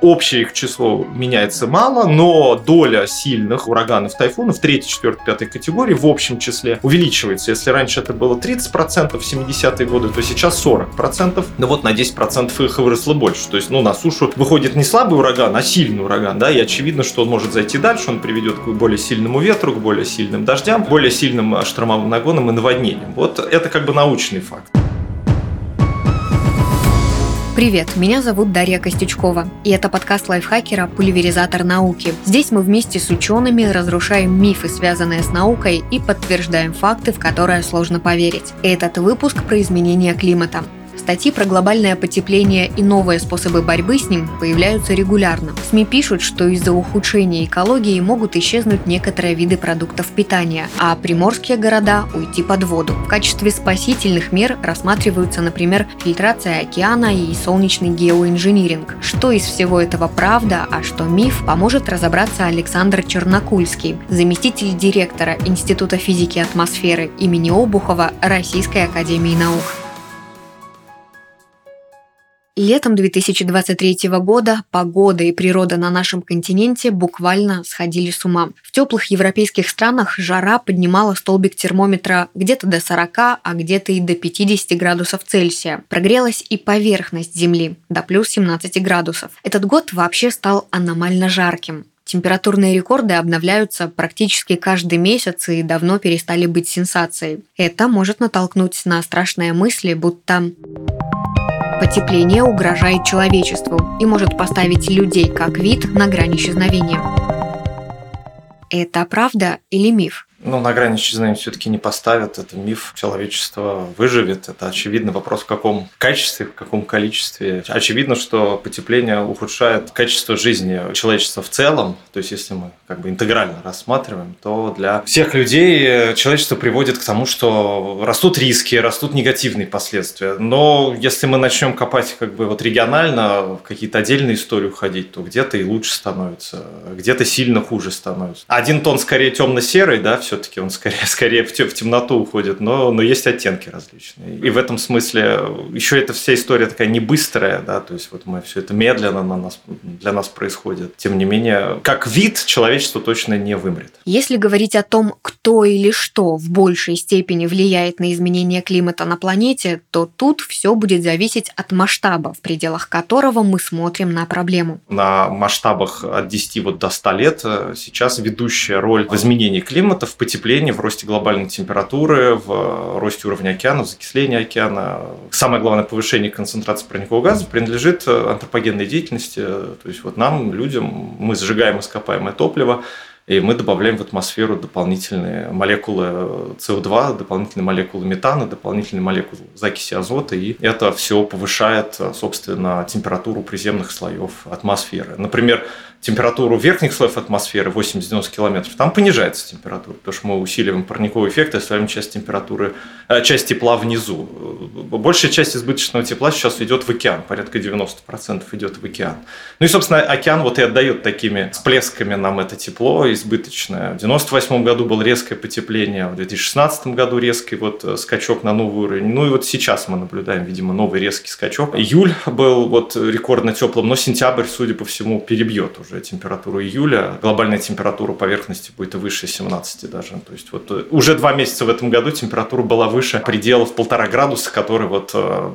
Общее их число меняется мало, но доля сильных ураганов, тайфунов 3, 4, 5 категории в общем числе увеличивается. Если раньше это было 30% в 70-е годы, то сейчас 40%. Ну вот на 10% их выросло больше. То есть, ну, на сушу выходит не слабый ураган, а сильный ураган, да, и очевидно, что он может зайти дальше, он приведет к более сильному ветру, к более сильным дождям, более сильным штормовым нагонам и наводнениям. Вот это как бы научный факт. Привет, меня зовут Дарья Костючкова, и это подкаст лайфхакера «Пульверизатор науки». Здесь мы вместе с учеными разрушаем мифы, связанные с наукой, и подтверждаем факты, в которые сложно поверить. Этот выпуск про изменение климата. Статьи про глобальное потепление и новые способы борьбы с ним появляются регулярно. СМИ пишут, что из-за ухудшения экологии могут исчезнуть некоторые виды продуктов питания, а приморские города уйти под воду. В качестве спасительных мер рассматриваются, например, фильтрация океана и солнечный геоинжиниринг. Что из всего этого правда, а что миф, поможет разобраться Александр Чернокульский, заместитель директора Института физики атмосферы имени Обухова Российской академии наук. Летом 2023 года погода и природа на нашем континенте буквально сходили с ума. В теплых европейских странах жара поднимала столбик термометра где-то до 40, а где-то и до 50 градусов Цельсия. Прогрелась и поверхность Земли до плюс 17 градусов. Этот год вообще стал аномально жарким. Температурные рекорды обновляются практически каждый месяц и давно перестали быть сенсацией. Это может натолкнуть на страшные мысли, будто Потепление угрожает человечеству и может поставить людей как вид на грани исчезновения. Это правда или миф? Ну, на грани исчезновения все-таки не поставят. Это миф. Человечество выживет. Это очевидно. Вопрос в каком качестве, в каком количестве. Очевидно, что потепление ухудшает качество жизни человечества в целом. То есть, если мы как бы интегрально рассматриваем, то для всех людей человечество приводит к тому, что растут риски, растут негативные последствия. Но если мы начнем копать как бы вот регионально, в какие-то отдельные истории уходить, то где-то и лучше становится, где-то сильно хуже становится. Один тон скорее темно-серый, да, все-таки он скорее, скорее в, темноту уходит, но, но есть оттенки различные. И в этом смысле еще эта вся история такая не быстрая, да, то есть вот мы все это медленно на нас, для нас происходит. Тем не менее, как вид человечество точно не вымрет. Если говорить о том, кто или что в большей степени влияет на изменение климата на планете, то тут все будет зависеть от масштаба, в пределах которого мы смотрим на проблему. На масштабах от 10 вот до 100 лет э, сейчас ведущая роль в изменении климата в потеплении, в росте глобальной температуры, в росте уровня океана, в закислении океана. Самое главное повышение концентрации парникового газа принадлежит антропогенной деятельности. То есть вот нам, людям, мы сжигаем ископаемое топливо, и мы добавляем в атмосферу дополнительные молекулы СО2, дополнительные молекулы метана, дополнительные молекулы закиси азота, и это все повышает, собственно, температуру приземных слоев атмосферы. Например, температуру верхних слоев атмосферы 80-90 километров, там понижается температура, потому что мы усиливаем парниковый эффект и оставляем часть температуры, э, часть тепла внизу. Большая часть избыточного тепла сейчас идет в океан, порядка 90% идет в океан. Ну и, собственно, океан вот и отдает такими всплесками нам это тепло избыточное. В 98 году было резкое потепление, в 2016 году резкий вот э, скачок на новый уровень. Ну и вот сейчас мы наблюдаем, видимо, новый резкий скачок. Июль был вот рекордно теплым, но сентябрь, судя по всему, перебьет уже уже температуру июля, глобальная температура поверхности будет выше 17 даже. То есть вот э, уже два месяца в этом году температура была выше пределов полтора градуса, который вот э,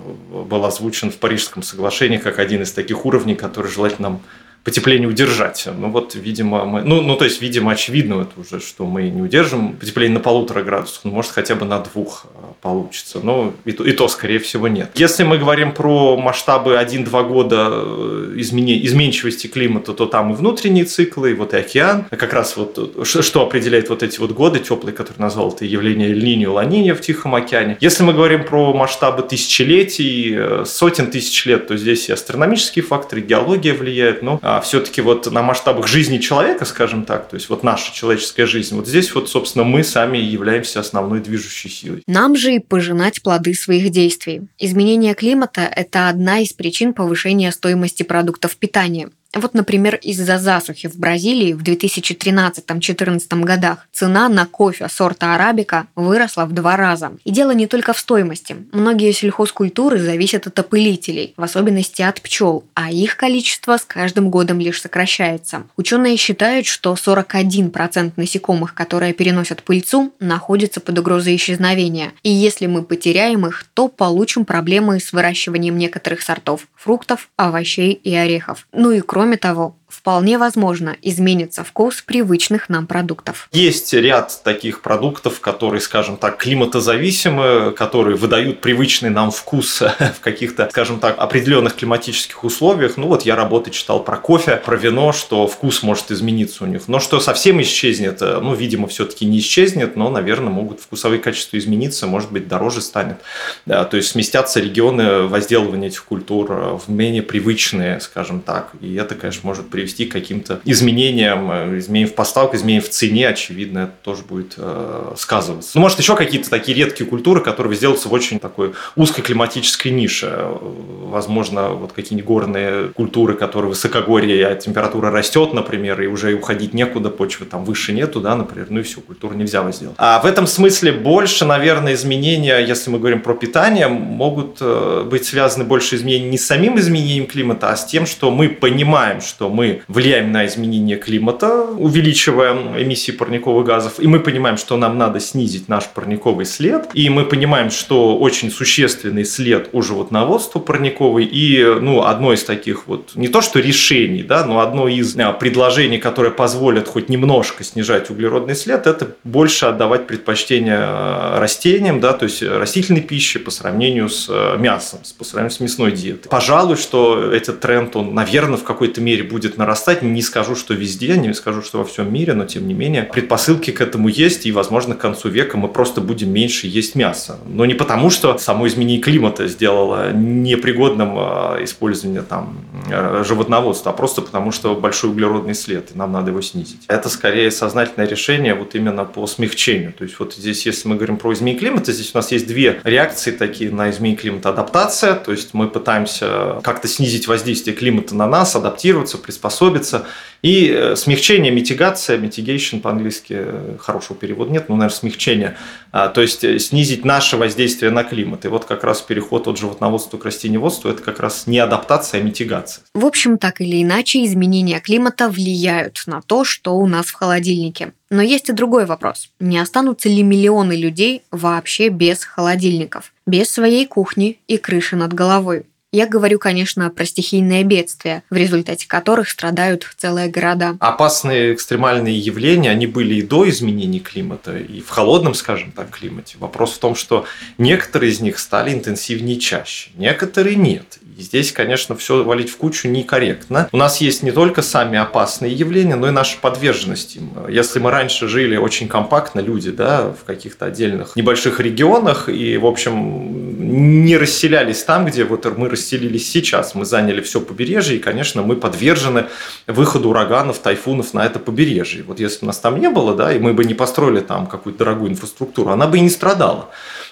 был озвучен в Парижском соглашении как один из таких уровней, который желательно нам потепление удержать. Ну вот, видимо, мы, ну, ну то есть, видимо, очевидно это уже, что мы не удержим потепление на полутора градусах, ну, может, хотя бы на двух а, получится, но и то, и то, скорее всего, нет. Если мы говорим про масштабы 1-2 года э, измене, изменчивости климата, то там и внутренние циклы, и вот и океан, как раз вот э, что определяет вот эти вот годы теплые, которые назвал это явление Эль-Ниньо, ла в Тихом океане. Если мы говорим про масштабы тысячелетий, э, сотен тысяч лет, то здесь и астрономические факторы, и геология влияет, но а все-таки вот на масштабах жизни человека, скажем так, то есть вот наша человеческая жизнь, вот здесь вот, собственно, мы сами являемся основной движущей силой. Нам же и пожинать плоды своих действий. Изменение климата – это одна из причин повышения стоимости продуктов питания. Вот, например, из-за засухи в Бразилии в 2013-2014 годах цена на кофе сорта арабика выросла в два раза. И дело не только в стоимости. Многие сельхозкультуры зависят от опылителей, в особенности от пчел, а их количество с каждым годом лишь сокращается. Ученые считают, что 41% насекомых, которые переносят пыльцу, находятся под угрозой исчезновения. И если мы потеряем их, то получим проблемы с выращиванием некоторых сортов фруктов, овощей и орехов. Ну и кроме того, вполне возможно изменится вкус привычных нам продуктов. Есть ряд таких продуктов, которые, скажем так, климатозависимы, которые выдают привычный нам вкус в каких-то, скажем так, определенных климатических условиях. Ну вот я работы читал про кофе, про вино, что вкус может измениться у них. Но что совсем исчезнет, э, ну, видимо, все-таки не исчезнет, но, наверное, могут вкусовые качества измениться, может быть, дороже станет. Да, то есть сместятся регионы возделывания этих культур э, в менее привычные, скажем так. И это, конечно, может привести привести к каким-то изменениям, э, изменениям в поставках, изменениям в цене, очевидно, это тоже будет э, сказываться. Ну, может, еще какие-то такие редкие культуры, которые сделаются в очень такой узкой климатической нише. Возможно, вот какие-нибудь горные культуры, которые высокогорье, а температура растет, например, и уже уходить некуда, почвы там выше нету, да, например, ну и все, культуру нельзя возделать. А в этом смысле больше, наверное, изменения, если мы говорим про питание, могут э, быть связаны больше изменений не с самим изменением климата, а с тем, что мы понимаем, что мы влияем на изменение климата, увеличивая эмиссии парниковых газов, и мы понимаем, что нам надо снизить наш парниковый след, и мы понимаем, что очень существенный след у животноводства парниковый, и ну, одно из таких вот, не то что решений, да, но одно из а, предложений, которое позволит хоть немножко снижать углеродный след, это больше отдавать предпочтение а, растениям, да, то есть растительной пище по сравнению с а, мясом, по сравнению с мясной диетой. Пожалуй, что этот тренд, он, наверное, в какой-то мере будет нарастать нарастать. Не скажу, что везде, не скажу, что во всем мире, но тем не менее предпосылки к этому есть, и, возможно, к концу века мы просто будем меньше есть мясо. Но не потому, что само изменение климата сделало непригодным а, использование там э, животноводства, а просто потому, что большой углеродный след, и нам надо его снизить. Это скорее сознательное решение вот именно по смягчению. То есть вот здесь, если мы говорим про изменение климата, здесь у нас есть две реакции такие на изменение климата. Адаптация, то есть мы пытаемся как-то снизить воздействие климата на нас, адаптироваться, приспособиться приспособиться. И э, смягчение, митигация, mitigation по-английски, э, хорошего перевода нет, но, наверное, смягчение. А, то есть э, снизить наше воздействие на климат. И вот как раз переход от животноводства к растениеводству – это как раз не адаптация, а митигация. В общем, так или иначе, изменения климата влияют на то, что у нас в холодильнике. Но есть и другой вопрос. Не останутся ли миллионы людей вообще без холодильников? Без своей кухни и крыши над головой? Я говорю, конечно, про стихийные бедствия, в результате которых страдают целые города. Опасные экстремальные явления, они были и до изменений климата, и в холодном, скажем так, климате. Вопрос в том, что некоторые из них стали интенсивнее чаще, некоторые нет. Здесь, конечно, все валить в кучу некорректно. У нас есть не только сами опасные явления, но и наша подверженность им. Если мы раньше жили очень компактно, люди, да, в каких-то отдельных небольших регионах, и, в общем, не расселялись там, где вот мы расселились сейчас. Мы заняли все побережье, и, конечно, мы подвержены выходу ураганов, тайфунов на это побережье. Вот если бы нас там не было, да, и мы бы не построили там какую-то дорогую инфраструктуру, она бы и не страдала.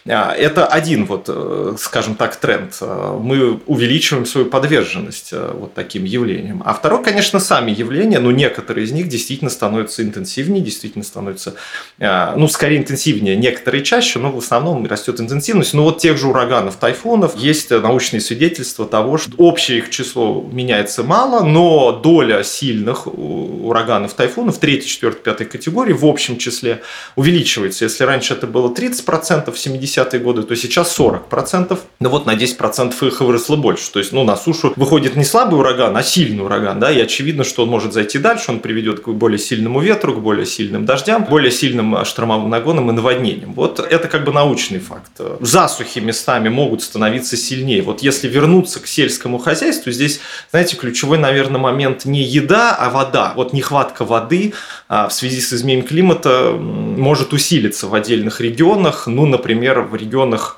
А, это один, вот, э, скажем так, тренд. А, мы увеличиваем свою подверженность э, вот таким явлениям. А второй, конечно, сами явления, но некоторые из них действительно становятся интенсивнее, действительно становятся, а, ну, скорее интенсивнее, некоторые чаще, но в основном растет интенсивность. Ну, вот тех же ураганов, тайфунов, есть научные свидетельства того, что общее их число меняется мало, но доля сильных ураганов, тайфунов, 3, 4, 5 категории в общем числе увеличивается. Если раньше это было 30%, в 70 70-е годы, то сейчас 40%. Но вот на 10% их выросло больше. То есть, ну, на сушу выходит не слабый ураган, а сильный ураган, да, и очевидно, что он может зайти дальше, он приведет к более сильному ветру, к более сильным дождям, более сильным штормовым нагонам и наводнениям. Вот это как бы научный факт. Засухи местами могут становиться сильнее. Вот если вернуться к сельскому хозяйству, здесь, знаете, ключевой, наверное, момент не еда, а вода. Вот нехватка воды а, в связи с изменением климата может усилиться в отдельных регионах. Ну, например, в регионах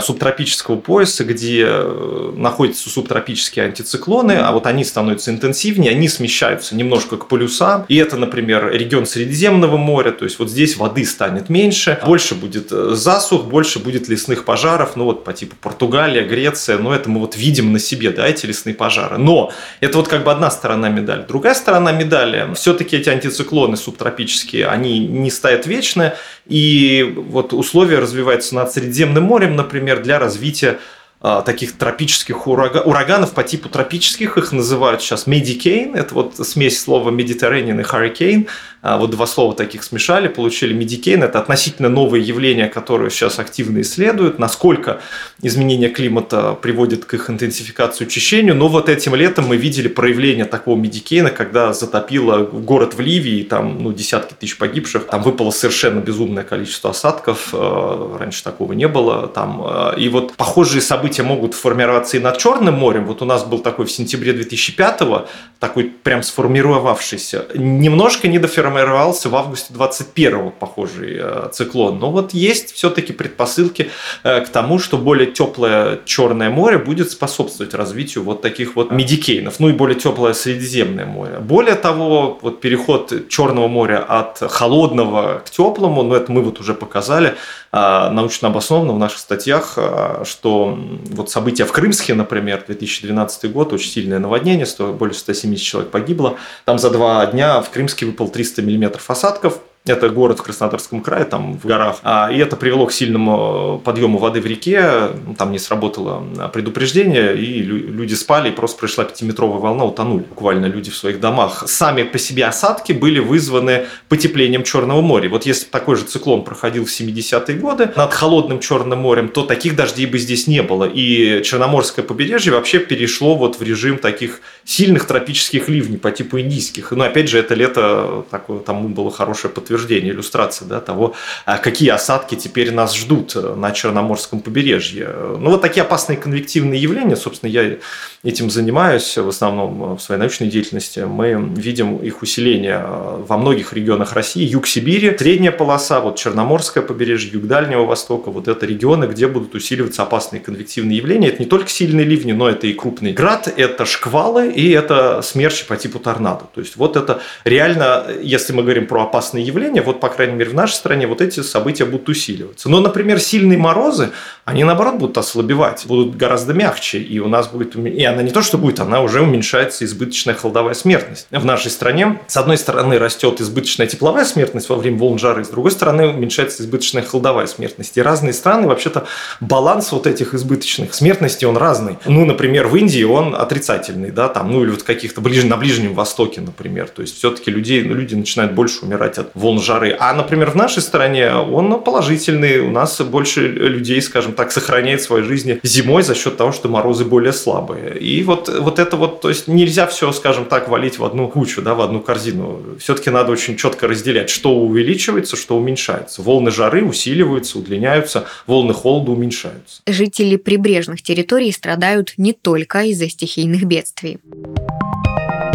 субтропического пояса, где э, находятся субтропические антициклоны, а вот они становятся интенсивнее, они смещаются немножко к полюсам. И это, например, регион Средиземного моря, то есть вот здесь воды станет меньше, больше будет э, засух, больше будет лесных пожаров, ну вот по типу Португалия, Греция, но это мы вот видим на себе, да, эти лесные пожары. Но это вот как бы одна сторона медали. Другая сторона медали, все-таки эти антициклоны субтропические, они не стоят вечно, и вот условия развиваются над Средиземным морем, например, для развития а, таких тропических урага... ураганов по типу тропических, их называют сейчас Medicane, это вот смесь слова Mediterranean и Hurricane, вот два слова таких смешали, получили Medicane, это относительно новое явление, которое сейчас активно исследуют, насколько изменение климата приводит к их интенсификации учащению, но вот этим летом мы видели проявление такого Medicane, когда затопило город в Ливии, там ну, десятки тысяч погибших, там выпало совершенно безумное количество осадков, а, раньше такого не было, там, и вот похожие события могут формироваться и над Черным морем. Вот у нас был такой в сентябре 2005-го, такой прям сформировавшийся. Немножко не доформировался в августе 21-го похожий э, циклон. Но вот есть все-таки предпосылки э, к тому, что более теплое Черное море будет способствовать развитию вот таких вот медикейнов. Ну и более теплое Средиземное море. Более того, вот переход Черного моря от холодного к теплому, ну это мы вот уже показали, а, научно обоснованно в наших статьях, что вот события в Крымске, например, 2012 год, очень сильное наводнение, более 170 человек погибло. Там за два дня в Крымске выпал 300 миллиметров осадков. Это город в Краснодарском крае, там в горах. А, и это привело к сильному подъему воды в реке. Там не сработало предупреждение, и люди спали, и просто пришла пятиметровая волна, утонули. Буквально люди в своих домах. Сами по себе осадки были вызваны потеплением Черного моря. Вот если такой же циклон проходил в 70-е годы над холодным Черным морем, то таких дождей бы здесь не было. И Черноморское побережье вообще перешло вот в режим таких сильных тропических ливней по типу индийских. Но опять же, это лето, такое, тому было хорошее подтверждение подтверждение, иллюстрация да, того, а, какие осадки теперь нас ждут э, на Черноморском побережье. Ну, вот такие опасные конвективные явления, собственно, я этим занимаюсь в основном в своей научной деятельности. Мы видим их усиление э, во многих регионах России, юг Сибири, средняя полоса, вот Черноморское побережье, юг Дальнего Востока, вот это регионы, где будут усиливаться опасные конвективные явления. Это не только сильные ливни, но это и крупный град, это шквалы и это смерчи по типу торнадо. То есть вот это реально, если мы говорим про опасные явления, явления, вот, по крайней мере, в нашей стране вот эти события будут усиливаться. Но, например, сильные морозы, они, наоборот, будут ослабевать, будут гораздо мягче, и у нас будет... И она не то, что будет, она уже уменьшается избыточная холодовая смертность. В нашей стране, с одной стороны, растет избыточная тепловая смертность во время волн жары, с другой стороны, уменьшается избыточная холодовая смертность. И разные страны, вообще-то, баланс вот этих избыточных смертностей, он разный. Ну, например, в Индии он отрицательный, да, там, ну, или вот каких-то ближе, на Ближнем Востоке, например. То есть, все-таки людей, ну, люди начинают больше умирать от волн жары. А, например, в нашей стране он положительный. У нас больше людей, скажем так, сохраняет свои жизни зимой за счет того, что морозы более слабые. И вот, вот это вот, то есть нельзя все, скажем так, валить в одну кучу, да, в одну корзину. Все-таки надо очень четко разделять, что увеличивается, что уменьшается. Волны жары усиливаются, удлиняются, волны холода уменьшаются. Жители прибрежных территорий страдают не только из-за стихийных бедствий.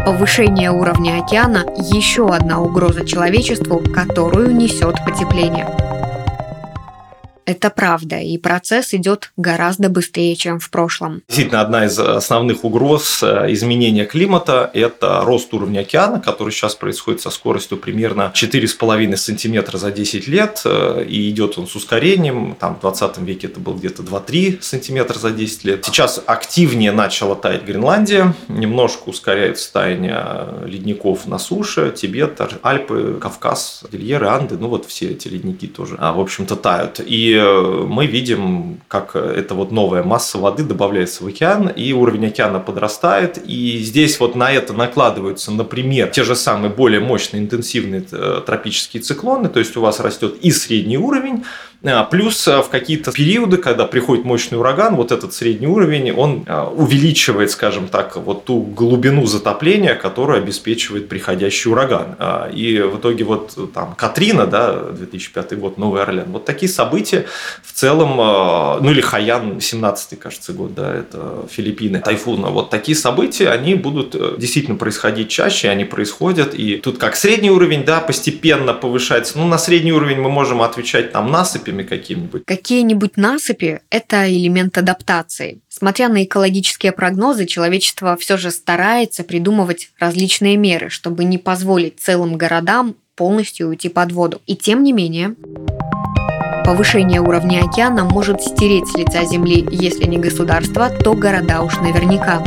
Повышение уровня океана – еще одна угроза человечеству, которую несет потепление. Это правда, и процесс идет гораздо быстрее, чем в прошлом. Действительно, одна из основных угроз э, изменения климата – это рост уровня океана, который сейчас происходит со скоростью примерно 4,5 сантиметра за 10 лет, э, и идет он с ускорением. Там в 20 веке это был где-то 2-3 сантиметра за 10 лет. Сейчас активнее начала таять Гренландия, немножко ускоряется таяние ледников на суше, Тибет, Альпы, Кавказ, Дельеры, Анды, ну вот все эти ледники тоже, а, в общем-то, тают. И мы видим, как эта вот новая масса воды добавляется в океан, и уровень океана подрастает. И здесь вот на это накладываются, например, те же самые более мощные интенсивные э, тропические циклоны, то есть у вас растет и средний уровень, плюс а, в какие-то периоды, когда приходит мощный ураган, вот этот средний уровень, он а, увеличивает, скажем так, вот ту глубину затопления, которую обеспечивает приходящий ураган. И в итоге вот там Катрина, да, 2005 год, Новый Орлеан, вот такие события в целом, ну или Хаян, 17 кажется, год, да, это Филиппины, тайфуна, вот такие события, они будут э, действительно происходить чаще, они происходят, и тут как средний уровень, да, постепенно повышается, ну на средний уровень мы можем отвечать там насыпи, насыпями какими-нибудь. Какие-нибудь насыпи – это элемент адаптации. Смотря на экологические прогнозы, человечество все же старается придумывать различные меры, чтобы не позволить целым городам полностью уйти под воду. И тем не менее, Повышение уровня океана может стереть с лица Земли, если не государство, то города уж наверняка.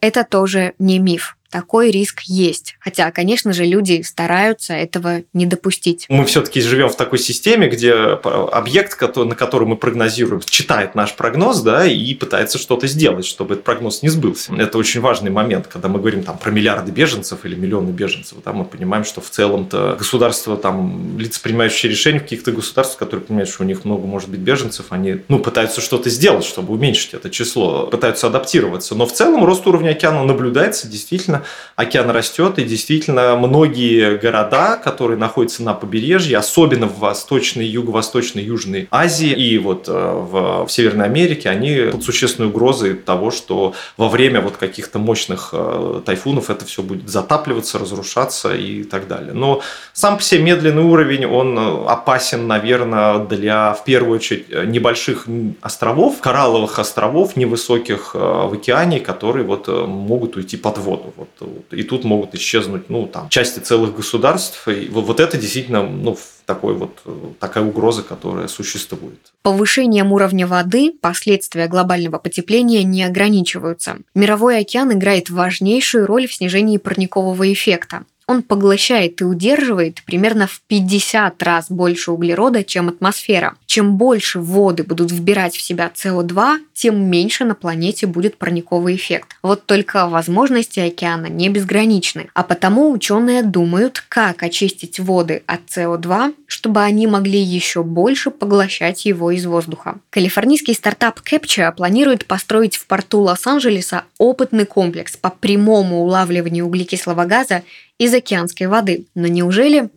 Это тоже не миф такой риск есть. Хотя, конечно же, люди стараются этого не допустить. Мы все-таки живем в такой системе, где объект, на который мы прогнозируем, читает наш прогноз, да, и пытается что-то сделать, чтобы этот прогноз не сбылся. Это очень важный момент, когда мы говорим там про миллиарды беженцев или миллионы беженцев, да, мы понимаем, что в целом-то государство, там, лица, принимающие решения в каких-то государствах, которые понимают, что у них много может быть беженцев, они, ну, пытаются что-то сделать, чтобы уменьшить это число, пытаются адаптироваться. Но в целом рост уровня океана наблюдается действительно океан растет, и действительно многие города, которые находятся на побережье, особенно в Восточной, Юго-Восточной, Южной Азии и вот э, в, в Северной Америке, они под существенной угрозой того, что во время вот каких-то мощных э, тайфунов это все будет затапливаться, разрушаться и так далее. Но сам по себе медленный уровень, он опасен, наверное, для, в первую очередь, небольших островов, коралловых островов, невысоких э, в океане, которые вот могут уйти под воду. Вот и тут могут исчезнуть, ну, там, части целых государств. И вот это действительно, ну, такой вот, такая угроза, которая существует. Повышением уровня воды последствия глобального потепления не ограничиваются. Мировой океан играет важнейшую роль в снижении парникового эффекта он поглощает и удерживает примерно в 50 раз больше углерода, чем атмосфера. Чем больше воды будут вбирать в себя СО2, тем меньше на планете будет парниковый эффект. Вот только возможности океана не безграничны, а потому ученые думают, как очистить воды от СО2, чтобы они могли еще больше поглощать его из воздуха. Калифорнийский стартап Capture планирует построить в порту Лос-Анджелеса опытный комплекс по прямому улавливанию углекислого газа из океанской воды. Но неужели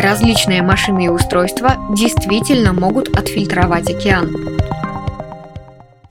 различные машины и устройства действительно могут отфильтровать океан?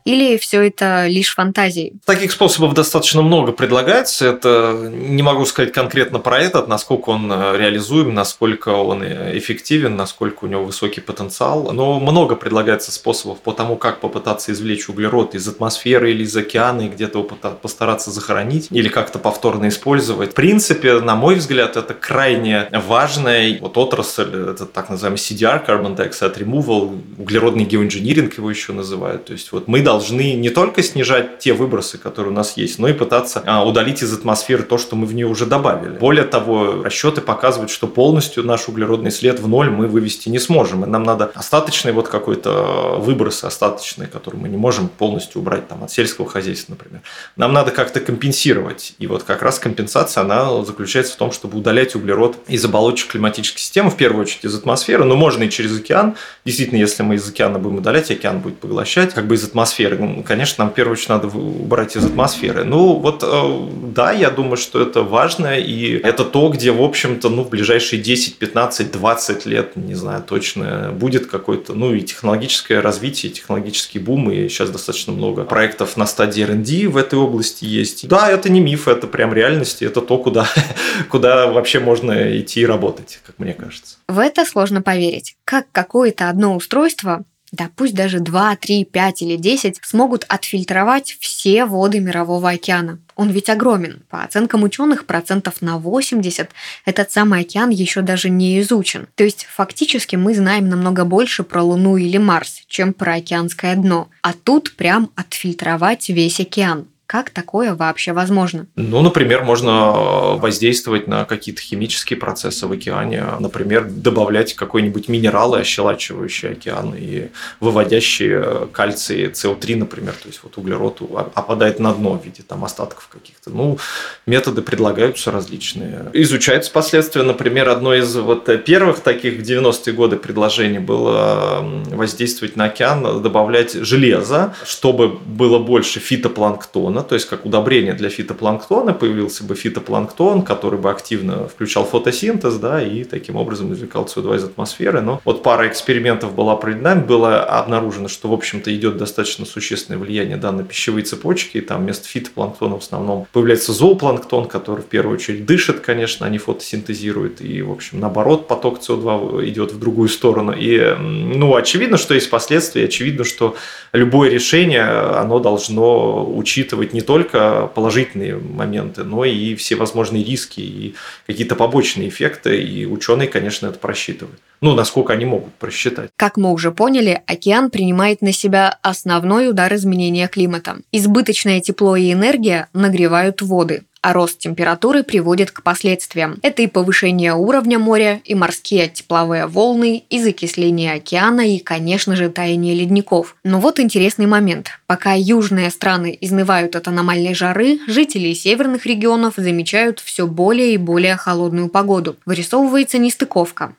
Или все это лишь фантазии? Таких способов достаточно много предлагается. Это не могу сказать конкретно про этот, насколько он э, реализуем, насколько он э, эффективен, насколько у него высокий потенциал. Но много предлагается способов по тому, как попытаться извлечь углерод из атмосферы или из океана и где-то его постараться захоронить или как-то повторно использовать. В принципе, на мой взгляд, это крайне важная вот отрасль, это так называемый CDR, Carbon Dioxide Removal, углеродный геоинжиниринг его еще называют. То есть вот мы должны должны не только снижать те выбросы, которые у нас есть, но и пытаться а, удалить из атмосферы то, что мы в нее уже добавили. Более того, расчеты показывают, что полностью наш углеродный след в ноль мы вывести не сможем. И нам надо остаточный вот какой-то выброс остаточный, который мы не можем полностью убрать там, от сельского хозяйства, например. Нам надо как-то компенсировать. И вот как раз компенсация, она заключается в том, чтобы удалять углерод из оболочек климатической системы, в первую очередь из атмосферы, но можно и через океан. Действительно, если мы из океана будем удалять, океан будет поглощать, как бы из атмосферы атмосферы. Ну, конечно, нам в первую очередь надо убрать из атмосферы. Ну, вот э, да, я думаю, что это важно, и это то, где, в общем-то, ну, в ближайшие 10, 15, 20 лет, не знаю точно, будет какой-то, ну, и технологическое развитие, технологический бум, и сейчас достаточно много проектов на стадии R&D в этой области есть. Да, это не миф, это прям реальность, это то, куда, куда вообще можно идти и работать, как мне кажется. В это сложно поверить. Как какое-то одно устройство да пусть даже 2, 3, 5 или 10, смогут отфильтровать все воды Мирового океана. Он ведь огромен. По оценкам ученых, процентов на 80 этот самый океан еще даже не изучен. То есть фактически мы знаем намного больше про Луну или Марс, чем про океанское дно. А тут прям отфильтровать весь океан. Как такое вообще возможно? Ну, например, можно воздействовать на какие-то химические процессы в океане. Например, добавлять какой-нибудь минералы, ощелачивающие океан и выводящие кальций, СО3, например. То есть вот углерод опадает на дно в виде там остатков каких-то. Ну, методы предлагаются различные. Изучаются последствия. Например, одно из вот первых таких в 90-е годы предложений было воздействовать на океан, добавлять железо, чтобы было больше фитопланктона, то есть как удобрение для фитопланктона, появился бы фитопланктон, который бы активно включал фотосинтез, да, и таким образом извлекал СО2 из атмосферы. Но вот пара экспериментов была проведена, было обнаружено, что, в общем-то, идет достаточно существенное влияние да, на пищевые цепочки, и там вместо фитопланктона в основном появляется зоопланктон, который в первую очередь дышит, конечно, а не фотосинтезирует, и, в общем, наоборот, поток СО2 идет в другую сторону. И, ну, очевидно, что есть последствия, очевидно, что любое решение, оно должно учитывать не только положительные моменты, но и все возможные риски и какие-то побочные эффекты, и ученые, конечно, это просчитывают. Ну, насколько они могут просчитать. Как мы уже поняли, океан принимает на себя основной удар изменения климата. Избыточное тепло и энергия нагревают воды, а рост температуры приводит к последствиям. Это и повышение уровня моря, и морские тепловые волны, и закисление океана, и, конечно же, таяние ледников. Но вот интересный момент. Пока южные страны изнывают от аномальной жары, жители северных регионов замечают все более и более холодную погоду. Вырисовывается нестыковка.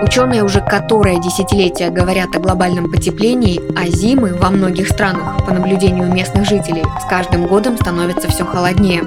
Ученые уже которое десятилетие говорят о глобальном потеплении, а зимы во многих странах, по наблюдению местных жителей, с каждым годом становятся все холоднее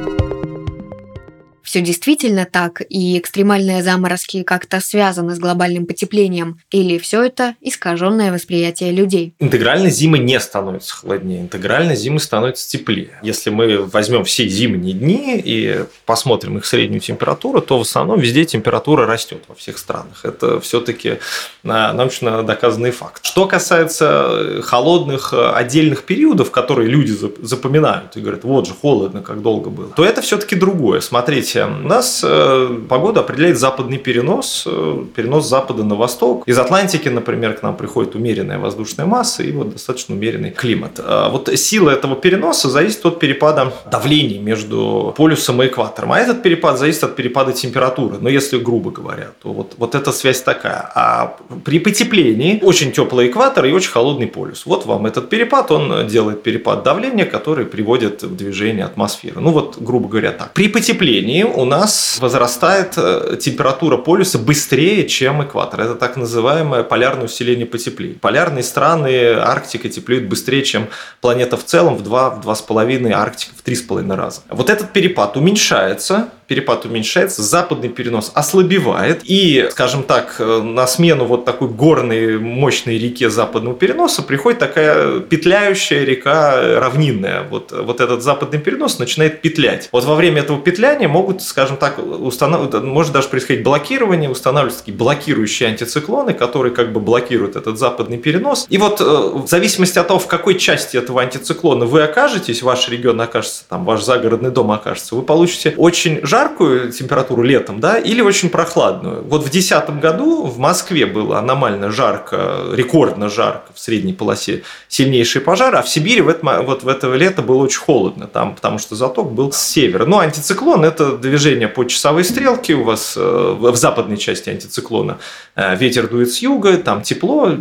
все действительно так, и экстремальные заморозки как-то связаны с глобальным потеплением, или все это искаженное восприятие людей? Интегрально зимы не становятся холоднее, интегрально зимы становятся теплее. Если мы возьмем все зимние дни и посмотрим их среднюю температуру, то в основном везде температура растет во всех странах. Это все-таки научно доказанный факт. Что касается холодных э, отдельных периодов, которые люди запоминают и говорят, вот же холодно, как долго было, то это все-таки другое. Смотрите, у нас э, погоду определяет западный перенос, э, перенос запада на восток. Из Атлантики, например, к нам приходит умеренная воздушная масса и вот достаточно умеренный климат. А вот сила этого переноса зависит от перепада давлений между полюсом и экватором. А этот перепад зависит от перепада температуры. Но если грубо говоря, то вот, вот эта связь такая. А при потеплении очень теплый экватор и очень холодный полюс. Вот вам этот перепад, он делает перепад давления, который приводит в движение атмосферы. Ну вот, грубо говоря, так. При потеплении у нас возрастает э, температура полюса быстрее, чем экватор. Это так называемое полярное усиление потепления. Полярные страны, Арктика теплеют быстрее, чем планета в целом, в 2-2,5, Арктика в 3,5 раза. Вот этот перепад уменьшается, перепад уменьшается, западный перенос ослабевает, и, скажем так, э, на смену вот такой горной мощной реке западного переноса приходит такая петляющая река равнинная. Вот, вот этот западный перенос начинает петлять. Вот во время этого петляния могут, скажем так, установ... может даже происходить блокирование, устанавливаются такие блокирующие антициклоны, которые как бы блокируют этот западный перенос. И вот э, в зависимости от того, в какой части этого антициклона вы окажетесь, ваш регион окажется, там, ваш загородный дом окажется, вы получите очень жаркий жаркую температуру летом, да, или очень прохладную. Вот в 2010 году в Москве было аномально жарко, рекордно жарко в средней полосе, сильнейший пожар, а в Сибири в это, вот в это лето было очень холодно, там, потому что заток был с севера. Ну, антициклон – это движение по часовой стрелке у вас э, в западной части антициклона. Э, ветер дует с юга, там тепло,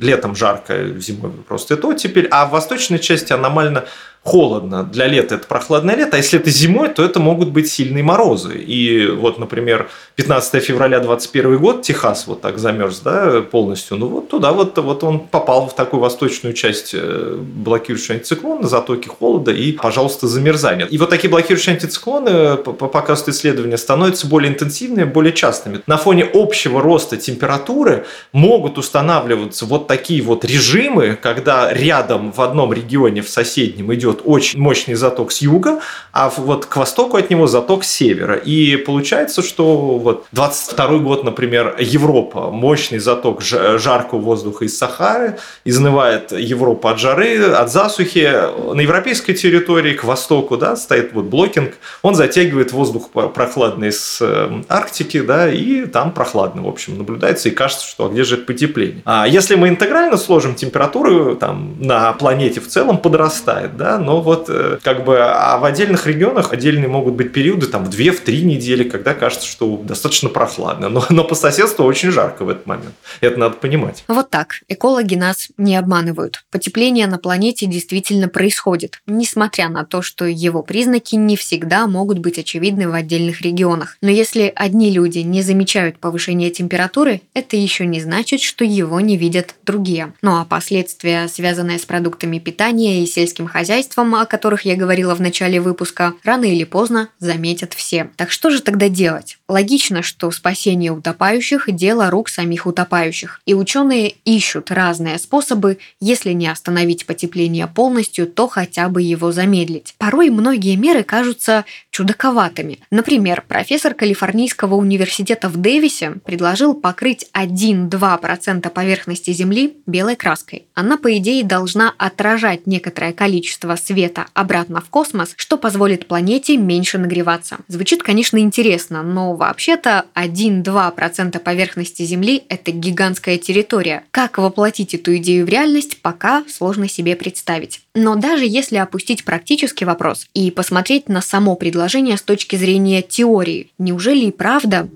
летом жарко, зимой просто это оттепель, а в восточной части аномально холодно. Для лета это прохладное лето, а если это зимой, то это могут быть сильные морозы. И вот, например, 15 февраля 21 год Техас вот так замерз да, полностью. Ну вот туда вот, вот он попал в такую восточную часть э, блокирующего антициклона, затоки холода и, пожалуйста, замерзание. И вот такие блокирующие антициклоны, показывают исследования, становятся более интенсивными, более частыми. На фоне общего роста температуры могут устанавливаться вот такие вот режимы, когда рядом в одном регионе, в соседнем идет очень мощный заток с юга, а вот к востоку от него заток с севера. И получается, что вот 22 год, например, Европа, мощный заток жаркого воздуха из Сахары, изнывает Европа от жары, от засухи. На европейской территории к востоку да, стоит вот блокинг, он затягивает воздух прохладный с э, Арктики, да, и там прохладно, в общем, наблюдается, и кажется, что а где же это потепление. А если мы интегрально сложим температуру там, на планете в целом подрастает, да, но вот э, как бы, а в отдельных регионах отдельные могут быть периоды там в 2-3 недели, когда кажется, что достаточно прохладно, но, но по соседству очень жарко в этот момент. Это надо понимать. Вот так. Экологи нас не обманывают. Потепление на планете действительно происходит, несмотря на то, что его признаки не всегда могут быть очевидны в отдельных регионах. Но если одни люди не замечают повышения температуры, это еще не значит, что его не видят другие. Ну а последствия, связанные с продуктами питания и сельским хозяйством, о которых я говорила в начале выпуска, рано или поздно заметят все. Так что же тогда делать? Логично, что спасение утопающих – дело рук самих утопающих. И ученые ищут разные способы, если не остановить потепление полностью, то хотя бы его замедлить. Порой многие меры кажутся чудаковатыми. Например, профессор Калифорнийского университета в Дэвисе предложил покрыть 1-2% поверхности Земли белой краской. Она, по идее, должна отражать некоторое количество света обратно в космос, что позволит планете меньше нагреваться. Звучит, конечно, интересно, но вообще-то 1-2% поверхности Земли – это гигантская территория. Как воплотить эту идею в реальность, пока сложно себе представить. Но даже если опустить практический вопрос и посмотреть на само предложение с точки зрения теории, неужели и правда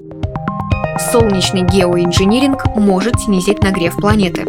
солнечный геоинжиниринг может снизить нагрев планеты?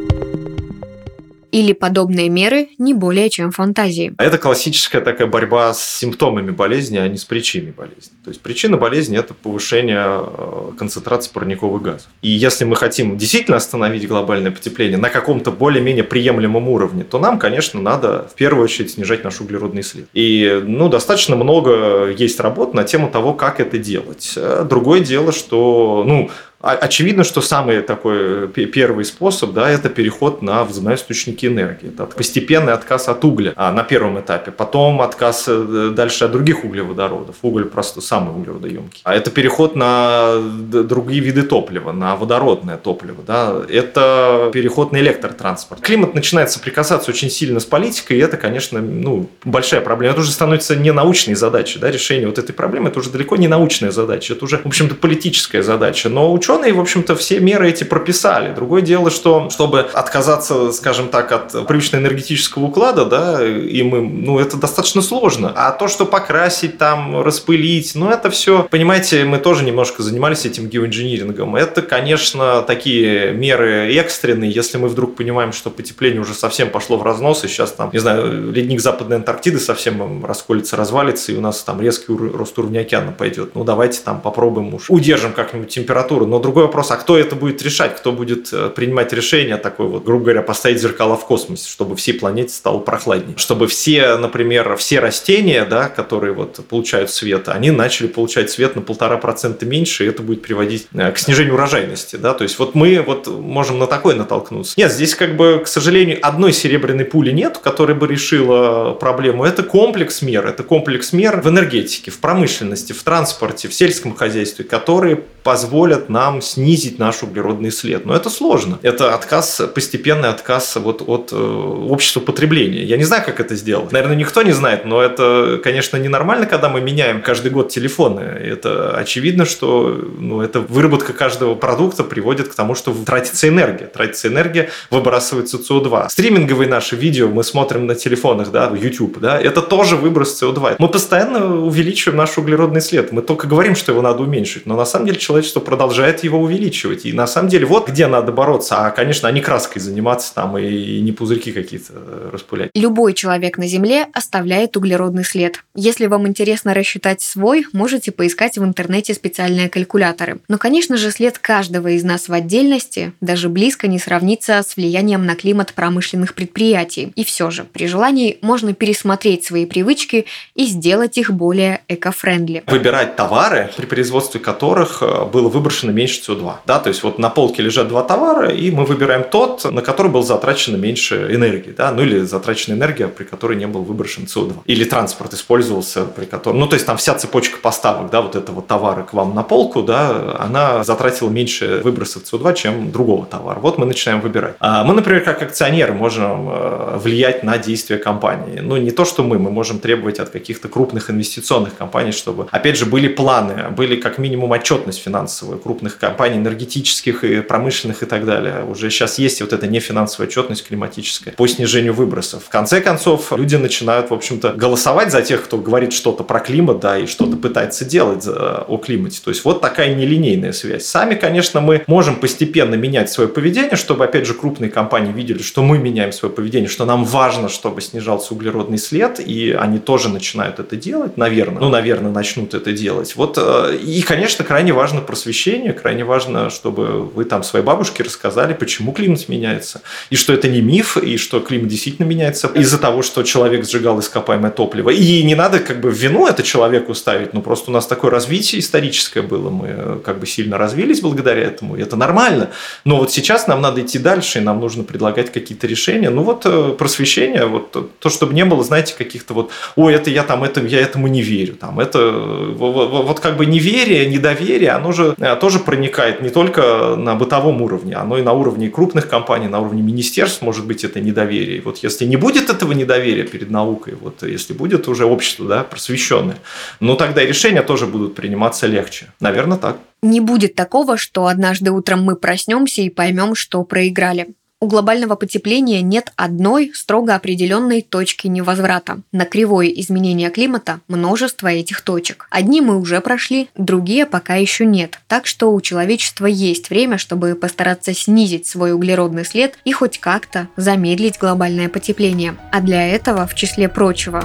Или подобные меры не более чем фантазии. А это классическая такая борьба с симптомами болезни, а не с причиной болезни. То есть причина болезни – это повышение э, концентрации парниковых газов. И если мы хотим действительно остановить глобальное потепление на каком-то более-менее приемлемом уровне, то нам, конечно, надо в первую очередь снижать наш углеродный след. И ну, достаточно много есть работ на тему того, как это делать. Э, другое дело, что ну, Очевидно, что самый такой первый способ, да, это переход на возобновляемые источники энергии. Это постепенный отказ от угля а, на первом этапе, потом отказ э, дальше от других углеводородов. Уголь просто самый углеродоемкий. А это переход на другие виды топлива, на водородное топливо. Да. Это переход на электротранспорт. Климат начинает соприкасаться очень сильно с политикой, и это, конечно, ну, большая проблема. Это уже становится не научной задачей. Да, решение вот этой проблемы – это уже далеко не научная задача, это уже, в общем-то, политическая задача. Но ученые ученые, в общем-то, все меры эти прописали. Другое дело, что чтобы отказаться, скажем так, от привычного энергетического уклада, да, и мы, ну, это достаточно сложно. А то, что покрасить там, распылить, ну, это все, понимаете, мы тоже немножко занимались этим геоинжинирингом. Это, конечно, такие меры экстренные, если мы вдруг понимаем, что потепление уже совсем пошло в разнос, и сейчас там, не знаю, ледник Западной Антарктиды совсем расколется, развалится, и у нас там резкий рост уровня океана пойдет. Ну, давайте там попробуем уж удержим как-нибудь температуру. Но другой вопрос, а кто это будет решать, кто будет э, принимать решение такое вот, грубо говоря, поставить зеркала в космосе, чтобы всей планете стало прохладнее, чтобы все, например, все растения, да, которые вот получают свет, они начали получать свет на полтора процента меньше, и это будет приводить э, к снижению урожайности, да, то есть вот мы вот можем на такое натолкнуться. Нет, здесь как бы, к сожалению, одной серебряной пули нет, которая бы решила проблему. Это комплекс мер, это комплекс мер в энергетике, в промышленности, в транспорте, в сельском хозяйстве, которые позволят нам снизить наш углеродный след. Но это сложно. Это отказ, постепенный отказ вот от э, общества потребления. Я не знаю, как это сделать. Наверное, никто не знает, но это, конечно, ненормально, когда мы меняем каждый год телефоны. Это очевидно, что ну, это выработка каждого продукта приводит к тому, что тратится энергия. Тратится энергия, выбрасывается СО2. Стриминговые наши видео мы смотрим на телефонах, да, YouTube, да, это тоже выброс СО2. Мы постоянно увеличиваем наш углеродный след. Мы только говорим, что его надо уменьшить, но на самом деле человечество продолжает его увеличивать. И на самом деле вот где надо бороться. А, конечно, не краской заниматься там и не пузырьки какие-то э, распылять. Любой человек на Земле оставляет углеродный след. Если вам интересно рассчитать свой, можете поискать в интернете специальные калькуляторы. Но, конечно же, след каждого из нас в отдельности даже близко не сравнится с влиянием на климат промышленных предприятий. И все же, при желании можно пересмотреть свои привычки и сделать их более эко-френдли. Выбирать товары, при производстве которых э, было выброшено меньше меньше СО2. Да, то есть вот на полке лежат два товара, и мы выбираем тот, на который был затрачено меньше энергии, да, ну или затрачена энергия, при которой не был выброшен СО2. Или транспорт использовался, при котором, ну то есть там вся цепочка поставок, да, вот этого товара к вам на полку, да, она затратила меньше выбросов СО2, чем другого товара. Вот мы начинаем выбирать. А мы, например, как акционеры можем э, влиять на действия компании. Ну не то, что мы, мы можем требовать от каких-то крупных инвестиционных компаний, чтобы, опять же, были планы, были как минимум отчетность финансовая крупных компаний энергетических и промышленных и так далее. Уже сейчас есть вот эта нефинансовая отчетность климатическая по снижению выбросов. В конце концов, люди начинают, в общем-то, голосовать за тех, кто говорит что-то про климат, да, и что-то пытается делать о климате. То есть вот такая нелинейная связь. Сами, конечно, мы можем постепенно менять свое поведение, чтобы, опять же, крупные компании видели, что мы меняем свое поведение, что нам важно, чтобы снижался углеродный след, и они тоже начинают это делать, наверное. Ну, наверное, начнут это делать. Вот, э, и, конечно, крайне важно просвещение, крайне важно, чтобы вы там своей бабушке рассказали, почему климат меняется, и что это не миф, и что климат действительно меняется из-за того, что человек сжигал ископаемое топливо. И не надо как бы в вину это человеку ставить, ну просто у нас такое развитие историческое было, мы э, как бы сильно развились благодаря этому, и это нормально. Но вот сейчас нам надо идти дальше, и нам нужно предлагать какие-то решения. Ну вот э, просвещение, вот то, чтобы не было, знаете, каких-то вот, ой, это я там, это, я этому не верю. Там, это вот как бы неверие, недоверие, оно же э, тоже проникает не только на бытовом уровне, оно и на уровне крупных компаний, на уровне министерств может быть это недоверие. Вот если не будет этого недоверия перед наукой, вот если будет уже общество да, просвещенное, ну тогда и решения тоже будут приниматься легче. Наверное, так. Не будет такого, что однажды утром мы проснемся и поймем, что проиграли. У глобального потепления нет одной строго определенной точки невозврата. На кривое изменение климата множество этих точек. Одни мы уже прошли, другие пока еще нет. Так что у человечества есть время, чтобы постараться снизить свой углеродный след и хоть как-то замедлить глобальное потепление. А для этого, в числе прочего,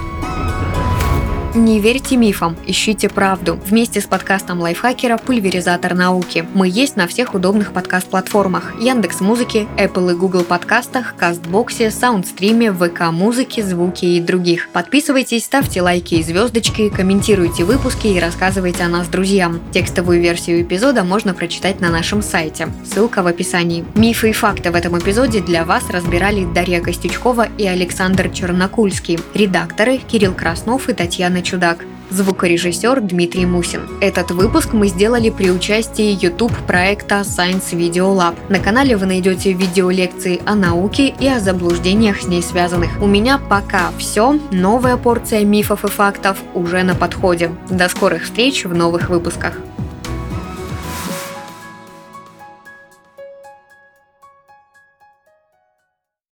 не верьте мифам, ищите правду. Вместе с подкастом лайфхакера «Пульверизатор науки». Мы есть на всех удобных подкаст-платформах. Яндекс Музыки, Apple и Google подкастах, Кастбоксе, Саундстриме, ВК Музыке, Звуки и других. Подписывайтесь, ставьте лайки и звездочки, комментируйте выпуски и рассказывайте о нас друзьям. Текстовую версию эпизода можно прочитать на нашем сайте. Ссылка в описании. Мифы и факты в этом эпизоде для вас разбирали Дарья Костючкова и Александр Чернокульский. Редакторы Кирилл Краснов и Татьяна Анна Чудак. Звукорежиссер Дмитрий Мусин. Этот выпуск мы сделали при участии YouTube проекта Science Video Lab. На канале вы найдете видеолекции о науке и о заблуждениях с ней связанных. У меня пока все. Новая порция мифов и фактов уже на подходе. До скорых встреч в новых выпусках.